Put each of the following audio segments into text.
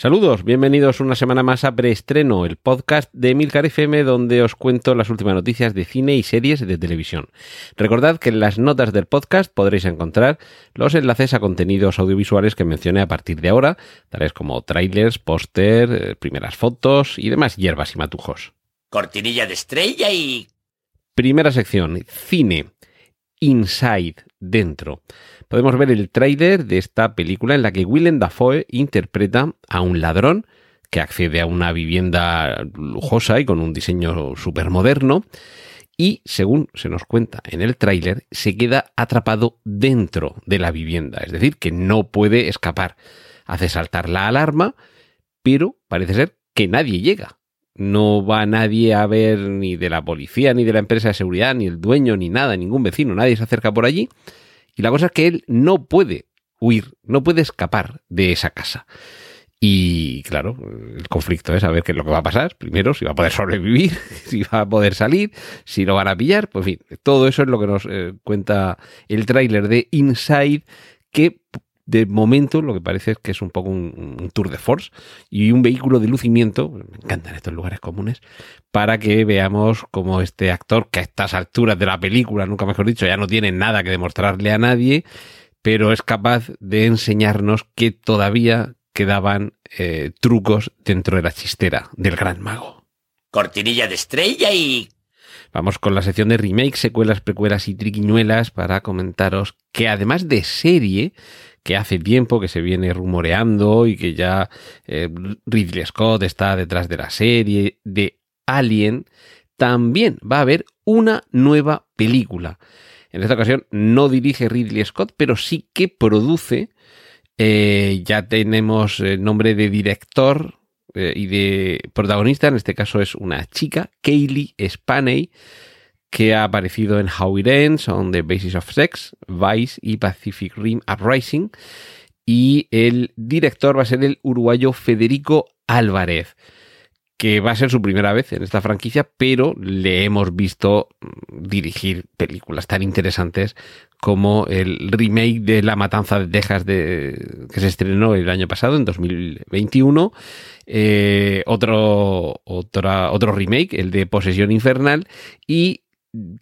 Saludos, bienvenidos una semana más a Preestreno, el podcast de Milcar FM donde os cuento las últimas noticias de cine y series de televisión. Recordad que en las notas del podcast podréis encontrar los enlaces a contenidos audiovisuales que mencioné a partir de ahora, tales como trailers, póster, eh, primeras fotos y demás hierbas y matujos. Cortinilla de estrella y... Primera sección, cine. Inside, dentro. Podemos ver el tráiler de esta película en la que Willem Dafoe interpreta a un ladrón que accede a una vivienda lujosa y con un diseño súper moderno y, según se nos cuenta en el tráiler, se queda atrapado dentro de la vivienda, es decir, que no puede escapar. Hace saltar la alarma, pero parece ser que nadie llega. No va nadie a ver ni de la policía, ni de la empresa de seguridad, ni el dueño, ni nada, ningún vecino, nadie se acerca por allí. Y la cosa es que él no puede huir, no puede escapar de esa casa. Y claro, el conflicto es saber qué es lo que va a pasar. Primero, si va a poder sobrevivir, si va a poder salir, si lo van a pillar. Pues en fin, todo eso es lo que nos eh, cuenta el tráiler de Inside, que de momento lo que parece es que es un poco un, un, tour de force y un vehículo de lucimiento, me encantan estos lugares comunes, para que veamos cómo este actor, que a estas alturas de la película, nunca mejor dicho, ya no tiene nada que demostrarle a nadie, pero es capaz de enseñarnos que todavía quedaban eh, trucos dentro de la chistera del gran mago. Cortinilla de estrella y... Vamos con la sección de remakes, secuelas, precuelas y triquiñuelas para comentaros que además de serie, que hace tiempo que se viene rumoreando y que ya eh, Ridley Scott está detrás de la serie de Alien, también va a haber una nueva película. En esta ocasión no dirige Ridley Scott, pero sí que produce. Eh, ya tenemos el nombre de director eh, y de protagonista, en este caso es una chica, Kaylee Spaney, que ha aparecido en How It Ends, On the Basis of Sex, Vice y Pacific Rim Uprising. Y el director va a ser el uruguayo Federico Álvarez, que va a ser su primera vez en esta franquicia, pero le hemos visto dirigir películas tan interesantes como el remake de La Matanza de Texas que se estrenó el año pasado, en 2021. Eh, otro, otro remake, el de Posesión Infernal. Y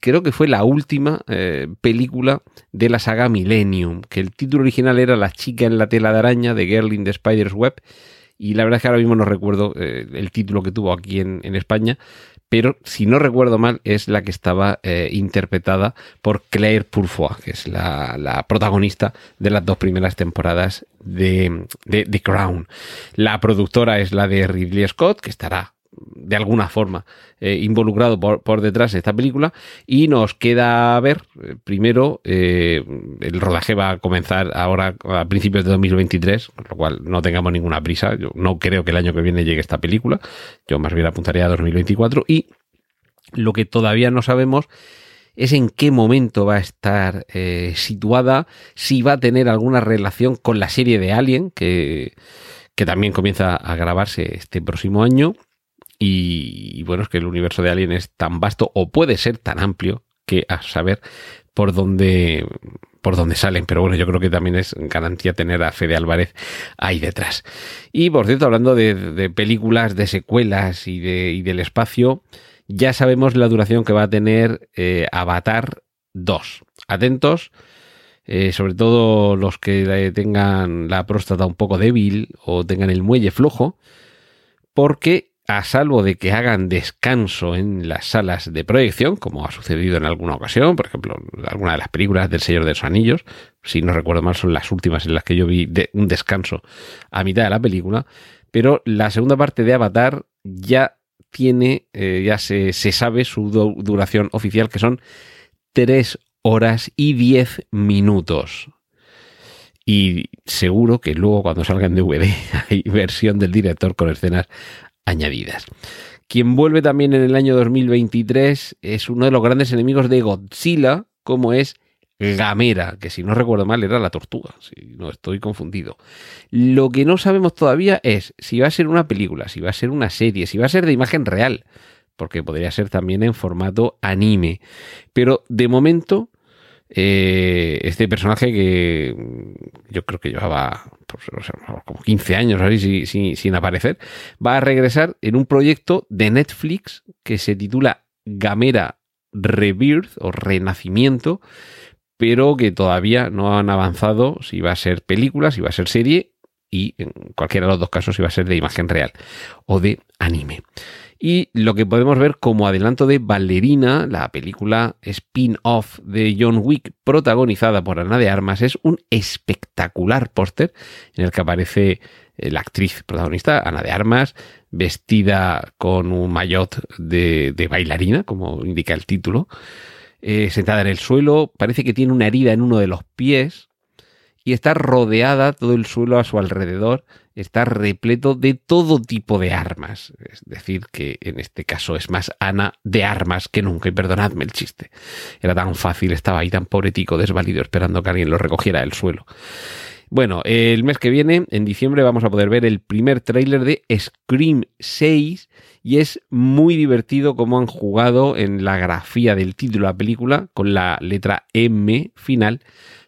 creo que fue la última eh, película de la saga Millennium, que el título original era La chica en la tela de araña de Girl in the Spider's Web, y la verdad es que ahora mismo no recuerdo eh, el título que tuvo aquí en, España, pero si no recuerdo mal es la que estaba eh, interpretada por Claire Purfoy, que es la, protagonista de las dos primeras temporadas de, de The Crown. La productora es la de Ridley Scott, que estará de alguna forma eh, involucrado por, por, detrás de esta película. Y nos queda ver eh, primero eh, el rodaje va a comenzar ahora a principios de 2023 con lo cual no tengamos ninguna prisa. Yo no creo que el año que viene llegue esta película. Yo más bien apuntaría a 2024 y lo que todavía no sabemos es en qué momento va a estar situada, si va a tener alguna relación con la serie de Alien, que, que también comienza a grabarse este próximo año, y, bueno, es que el universo de Alien es tan vasto o puede ser tan amplio que a saber por dónde por dónde salen, pero bueno, yo creo que también es garantía tener a Fede Álvarez ahí detrás. Y por cierto, hablando de, películas, de secuelas y, de, del espacio, ya sabemos la duración que va a tener eh, Avatar 2. Atentos, eh, sobre todo los que tengan la próstata un poco débil o tengan el muelle flojo, porque a salvo de que hagan descanso en las salas de proyección, como ha sucedido en alguna ocasión, por ejemplo, alguna de las películas del Señor de los Anillos, si no recuerdo mal, son las últimas en las que yo vi un descanso a mitad de la película, pero la segunda parte de Avatar ya tiene, eh, ya se, se, sabe su duración oficial, que son 3 horas y 10 minutos. Y seguro que luego cuando salga en DVD hay versión del director con escenas añadidas. Quien vuelve también en el año 2023 es uno de los grandes enemigos de Godzilla, como es Gamera, que si no recuerdo mal era la tortuga, si no estoy confundido. Lo que no sabemos todavía es si va a ser una película, si va a ser una serie, si va a ser de imagen real, porque podría ser también en formato anime. Pero de momento, eh, este personaje que yo creo que llevaba pues, como 15 años así, sin, sin aparecer, va a regresar en un proyecto de Netflix que se titula Gamera Rebirth o Renacimiento pero que todavía no han avanzado si va a ser película, si va a ser serie y en cualquiera de los dos casos si va a ser de imagen real o de anime. Y lo que podemos ver como adelanto de Ballerina, la película spin-off de John Wick protagonizada por Ana de Armas, es un espectacular póster en el que aparece eh, la actriz protagonista, Ana de Armas, vestida con un maillot de, de bailarina, como indica el título. Eh, sentada en el suelo, parece que tiene una herida en uno de los pies y está rodeada todo el suelo a su alrededor, está repleto de todo tipo de armas. Es decir, que en este caso es más Ana de armas que nunca, y perdonadme el chiste. Era tan fácil, estaba ahí tan pobretico, desvalido, esperando que alguien lo recogiera del suelo. Bueno, el mes que viene, en diciembre, vamos a poder ver el primer tráiler de Scream 6 y es muy divertido cómo han jugado en la grafía del título de la película con la letra M final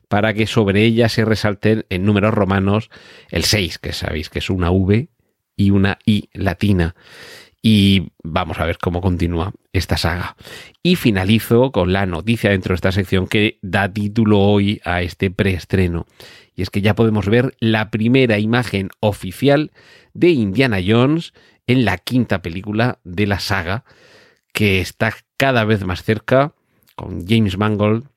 para que sobre ella se resalten en números romanos el 6, que sabéis que es una V y una I latina. Y vamos a ver cómo continúa esta saga. Y finalizo con la noticia dentro de esta sección que da título hoy a este preestreno. Y es que ya podemos ver la primera imagen oficial de Indiana Jones en la quinta película de la saga, que está cada vez más cerca, con James Mangold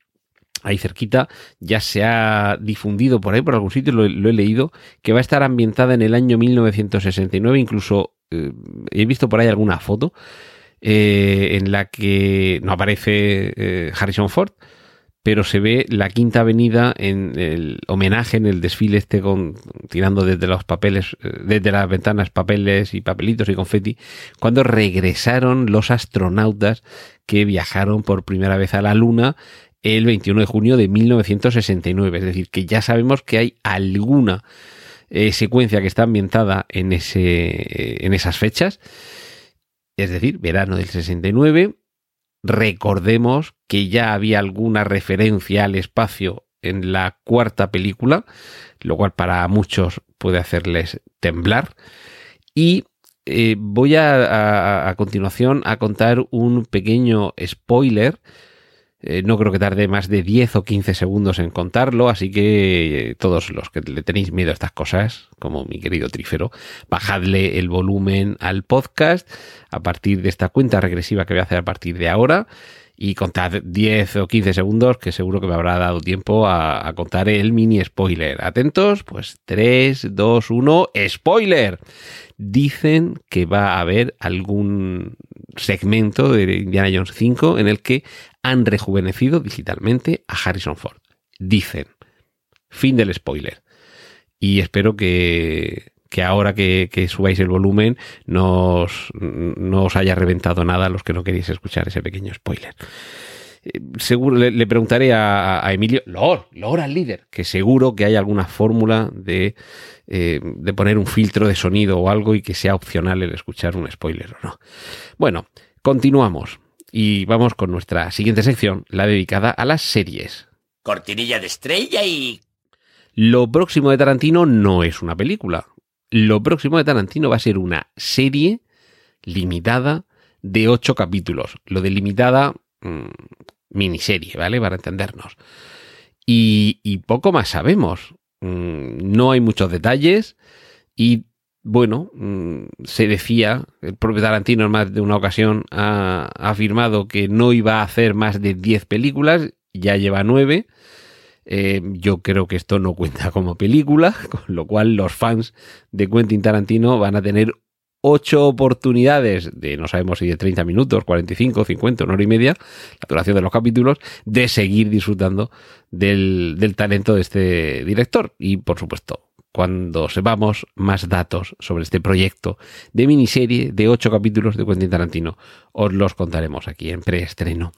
ahí cerquita, ya se ha difundido por ahí, por algún sitio, lo, he leído, que va a estar ambientada en el año 1969, incluso eh, he visto por ahí alguna foto eh, en la que no aparece eh, Harrison Ford, pero se ve la Quinta Avenida en el homenaje, en el desfile este con tirando desde los papeles, desde las ventanas papeles y papelitos y confeti, cuando regresaron los astronautas que viajaron por primera vez a la Luna el 21 de junio de 1969. Es decir, que ya sabemos que hay alguna eh, secuencia que está ambientada en, ese, eh, en esas fechas. Es decir, verano del 69, Recordemos que ya había alguna referencia al espacio en la cuarta película, lo cual para muchos puede hacerles temblar. Y eh, voy a, a, continuación a contar un pequeño spoiler eh, no creo que tarde más de 10 o 15 segundos en contarlo, así que eh, todos los que le tenéis miedo a estas cosas, como mi querido Trífero, bajadle el volumen al podcast a partir de esta cuenta regresiva que voy a hacer a partir de ahora y contad 10 o 15 segundos que seguro que me habrá dado tiempo a, a contar el mini spoiler. Atentos, pues 3, 2, 1, spoiler. Dicen que va a haber algún segmento de Indiana Jones 5 en el que han rejuvenecido digitalmente a Harrison Ford. Dicen. Fin del spoiler. Y espero que, que ahora que, subáis el volumen no os, haya reventado nada a los que no queréis escuchar ese pequeño spoiler. Eh, seguro le, preguntaré a, Emilio, Lor, Lor al líder, que seguro que hay alguna fórmula de, eh, de poner un filtro de sonido o algo y que sea opcional el escuchar un spoiler o no. Bueno, continuamos. Y vamos con nuestra siguiente sección, la dedicada a las series. Cortinilla de estrella y... Lo próximo de Tarantino no es una película. Lo próximo de Tarantino va a ser una serie limitada de ocho capítulos. Lo de limitada, mmm, miniserie, ¿vale? Para entendernos. Y, poco más sabemos. Mm, no hay muchos detalles y bueno, mm, se decía, el propio Tarantino en más de una ocasión ha, afirmado que no iba a hacer más de 10 películas, ya lleva 9. Eh, yo creo que esto no cuenta como película, con lo cual los fans de Quentin Tarantino van a tener 8 oportunidades de, no sabemos si de 30 minutos, 45, 50, una hora y media, la duración de los capítulos, de seguir disfrutando del, del talento de este director. Y por supuesto, cuando sepamos más datos sobre este proyecto de miniserie de ocho capítulos de Quentin Tarantino. Os los contaremos aquí en preestreno.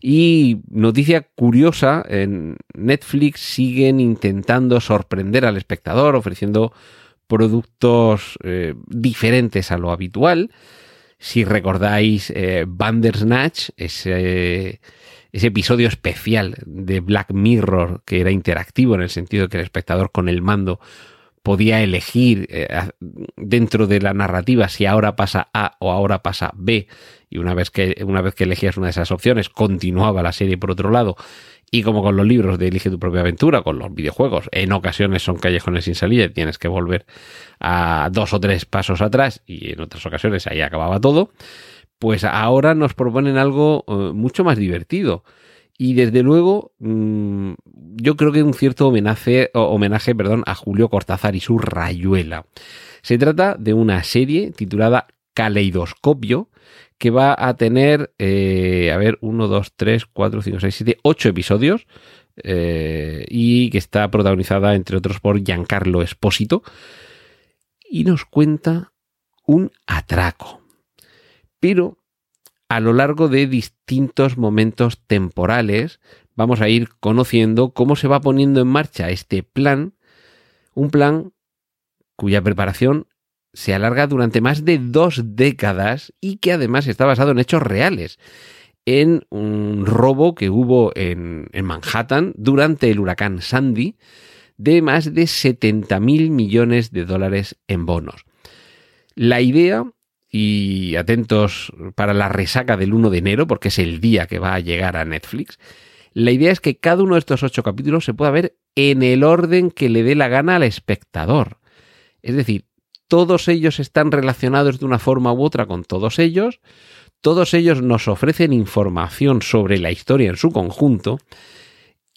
Y noticia curiosa, en Netflix siguen intentando sorprender al espectador ofreciendo productos eh, diferentes a lo habitual. Si recordáis eh, Bandersnatch, ese ese episodio especial de Black Mirror que era interactivo en el sentido de que el espectador con el mando podía elegir eh, dentro de la narrativa si ahora pasa A o ahora pasa B y una vez que una vez que elegías una de esas opciones continuaba la serie por otro lado y como con los libros de Elige tu propia aventura, con los videojuegos, en ocasiones son callejones sin salida y tienes que volver a dos o tres pasos atrás y en otras ocasiones ahí acababa todo pues ahora nos proponen algo eh, mucho más divertido. Y desde luego, mm, yo creo que un cierto homenaje, homenaje perdón, a Julio Cortázar y su rayuela. Se trata de una serie titulada Caleidoscopio, que va a tener, eh, a ver, 1, 2, 3, 4, 5, 6, 7, 8 episodios. Eh, y que está protagonizada, entre otros, por Giancarlo Espósito. Y nos cuenta un atraco pero a lo largo de distintos momentos temporales vamos a ir conociendo cómo se va poniendo en marcha este plan, un plan cuya preparación se alarga durante más de dos décadas y que además está basado en hechos reales, en un robo que hubo en, Manhattan durante el huracán Sandy de más de 70 mil millones de dólares en bonos. La idea y atentos para la resaca del 1 de enero, porque es el día que va a llegar a Netflix. La idea es que cada uno de estos ocho capítulos se pueda ver en el orden que le dé la gana al espectador. Es decir, todos ellos están relacionados de una forma u otra con todos ellos, todos ellos nos ofrecen información sobre la historia en su conjunto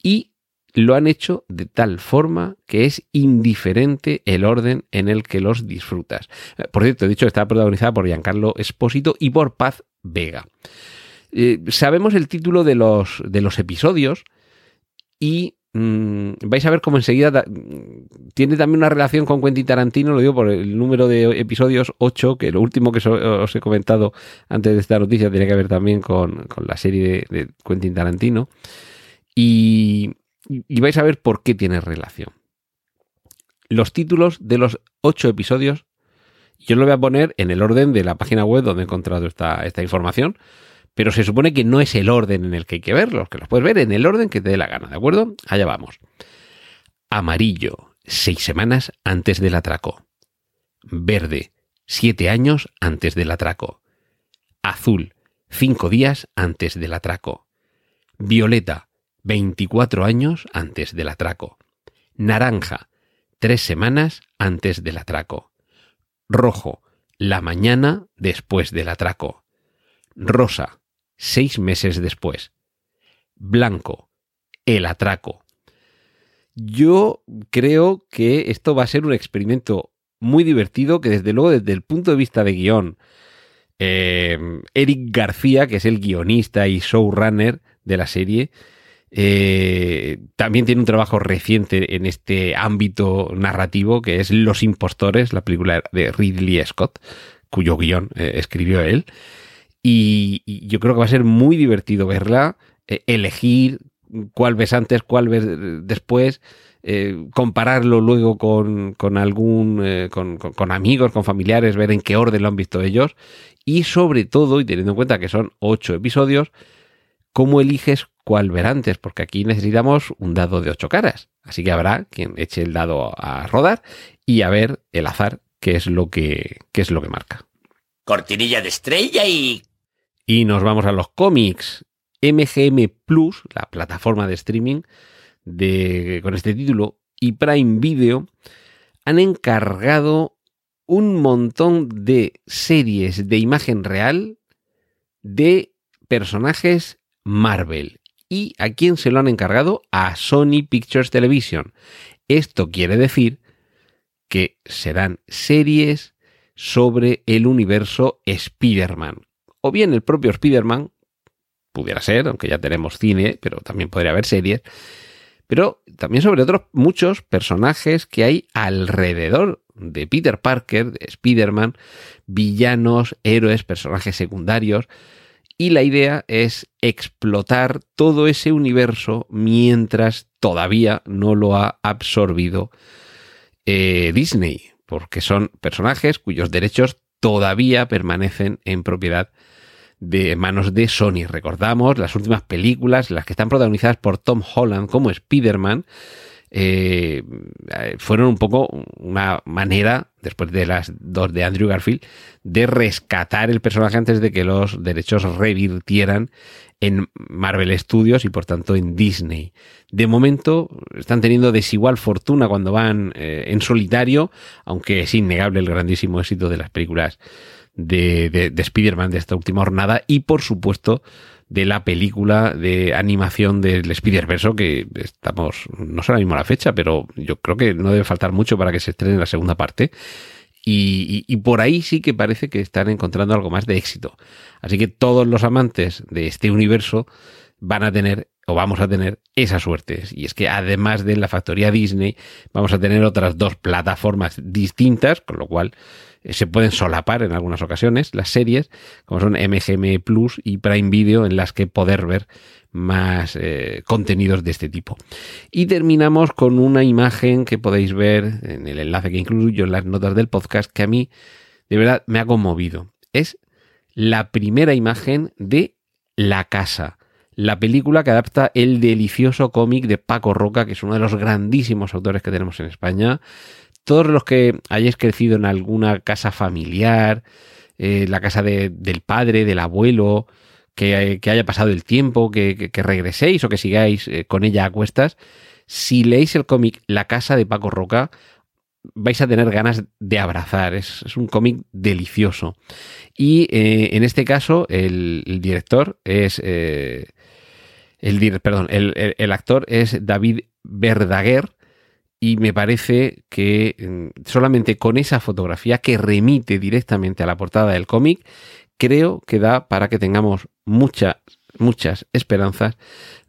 y lo han hecho de tal forma que es indiferente el orden en el que los disfrutas. Por cierto, he dicho que está protagonizada por Giancarlo Espósito y por Paz Vega. Eh, sabemos el título de los, de los episodios y mm, vais a ver cómo enseguida tiene también una relación con Quentin Tarantino, lo digo por el número de episodios 8, que lo último que os he comentado antes de esta noticia tiene que ver también con, la serie de, de Quentin Tarantino. Y, y vais a ver por qué tiene relación. Los títulos de los ocho episodios, yo lo voy a poner en el orden de la página web donde he encontrado esta, esta información, pero se supone que no es el orden en el que hay que verlos, que los puedes ver en el orden que te dé la gana, ¿de acuerdo? Allá vamos. Amarillo, seis semanas antes del atraco. Verde, siete años antes del atraco. Azul, cinco días antes del atraco. Violeta, 24 años antes del atraco. Naranja, tres semanas antes del atraco. Rojo, la mañana después del atraco. Rosa, seis meses después. Blanco, el atraco. Yo creo que esto va a ser un experimento muy divertido que desde luego desde el punto de vista de guion, eh, Eric García, que es el guionista y showrunner de la serie, eh, también tiene un trabajo reciente en este ámbito narrativo que es Los Impostores, la película de Ridley Scott, cuyo guion eh, escribió él. Y, yo creo que va a ser muy divertido verla, eh, elegir cuál ves antes, cuál ves después, compararlo luego con, con algún, con, con, amigos, con familiares, ver en qué orden lo han visto ellos. Y sobre todo, y teniendo en cuenta que son ocho episodios, cómo eliges cuál ver antes, porque aquí necesitamos un dado de ocho caras. Así que habrá quien eche el dado a rodar y a ver el azar qué es lo que, qué es lo que marca. Cortinilla de estrella y... Y nos vamos a los cómics. MGM Plus, la plataforma de streaming de, con este título, y Prime Video han encargado un montón de series de imagen real de personajes Marvel. ¿Y a quién se lo han encargado? A Sony Pictures Television. Esto quiere decir que serán series sobre el universo Spider-Man. O bien el propio Spider-Man, pudiera ser, aunque ya tenemos cine, pero también podría haber series. pero también sobre otros muchos personajes que hay alrededor de Peter Parker, de Spider-Man, villanos, héroes, personajes secundarios. Y la idea es explotar todo ese universo mientras todavía no lo ha absorbido eh, Disney, porque son personajes cuyos derechos todavía permanecen en propiedad de manos de Sony. Recordamos las últimas películas, las que están protagonizadas por Tom Holland como Spider-Man, eh, fueron un poco una manera, después de las dos de Andrew Garfield, de rescatar el personaje antes de que los derechos revirtieran en Marvel Studios y por tanto en Disney. De momento están teniendo desigual fortuna cuando van eh, en solitario, aunque es innegable el grandísimo éxito de las películas de, de, de Spider-Man de esta última jornada y por supuesto de la película de animación del Spider-Verse que estamos, no sé ahora mismo la fecha, pero yo creo que no debe faltar mucho para que se estrene la segunda parte. Y, y, y, por ahí sí que parece que están encontrando algo más de éxito. Así que todos los amantes de este universo van a tener o vamos a tener esa suerte. Y es que además de la factoría Disney, vamos a tener otras dos plataformas distintas, con lo cual se pueden solapar en algunas ocasiones las series, como son MGM Plus y Prime Video, en las que poder ver más eh, contenidos de este tipo. Y terminamos con una imagen que podéis ver en el enlace que incluyo en las notas del podcast, que a mí de verdad me ha conmovido. Es la primera imagen de La Casa la película que adapta el delicioso cómic de Paco Roca, que es uno de los grandísimos autores que tenemos en España. Todos los que hayáis crecido en alguna casa familiar, eh, la casa de, del padre, del abuelo, que, haya pasado el tiempo, que, regreséis o que sigáis eh, con ella a cuestas, si leéis el cómic La casa de Paco Roca, vais a tener ganas de abrazar. Es, un cómic delicioso. Y eh, en este caso, el, director es el, perdón, el, el, actor es David Verdaguer y me parece que mm, solamente con esa fotografía que remite directamente a la portada del cómic, creo que da para que tengamos muchas, muchas esperanzas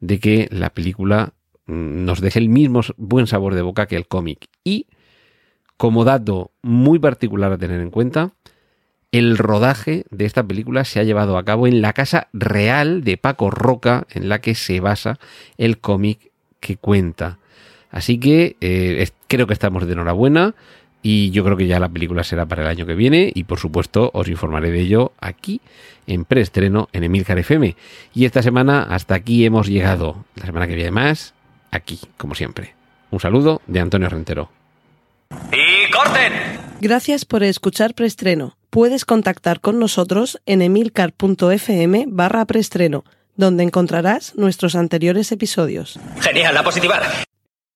de que la película mm, nos deje el mismo buen sabor de boca que el cómic. Y como dato muy particular a tener en cuenta, el rodaje de esta película se ha llevado a cabo en la casa real de Paco Roca, en la que se basa el cómic que cuenta. Así que eh, creo que estamos de enhorabuena y yo creo que ya la película será para el año que viene y por supuesto os informaré de ello aquí en preestreno en Emilcar FM. Y esta semana hasta aquí hemos llegado. La semana que viene más, aquí, como siempre. Un saludo de Antonio Rentero. ¡Y corten! Gracias por escuchar preestreno. Puedes contactar con nosotros en emilcar.fm barra preestreno, donde encontrarás nuestros anteriores episodios. Genial, la positivar.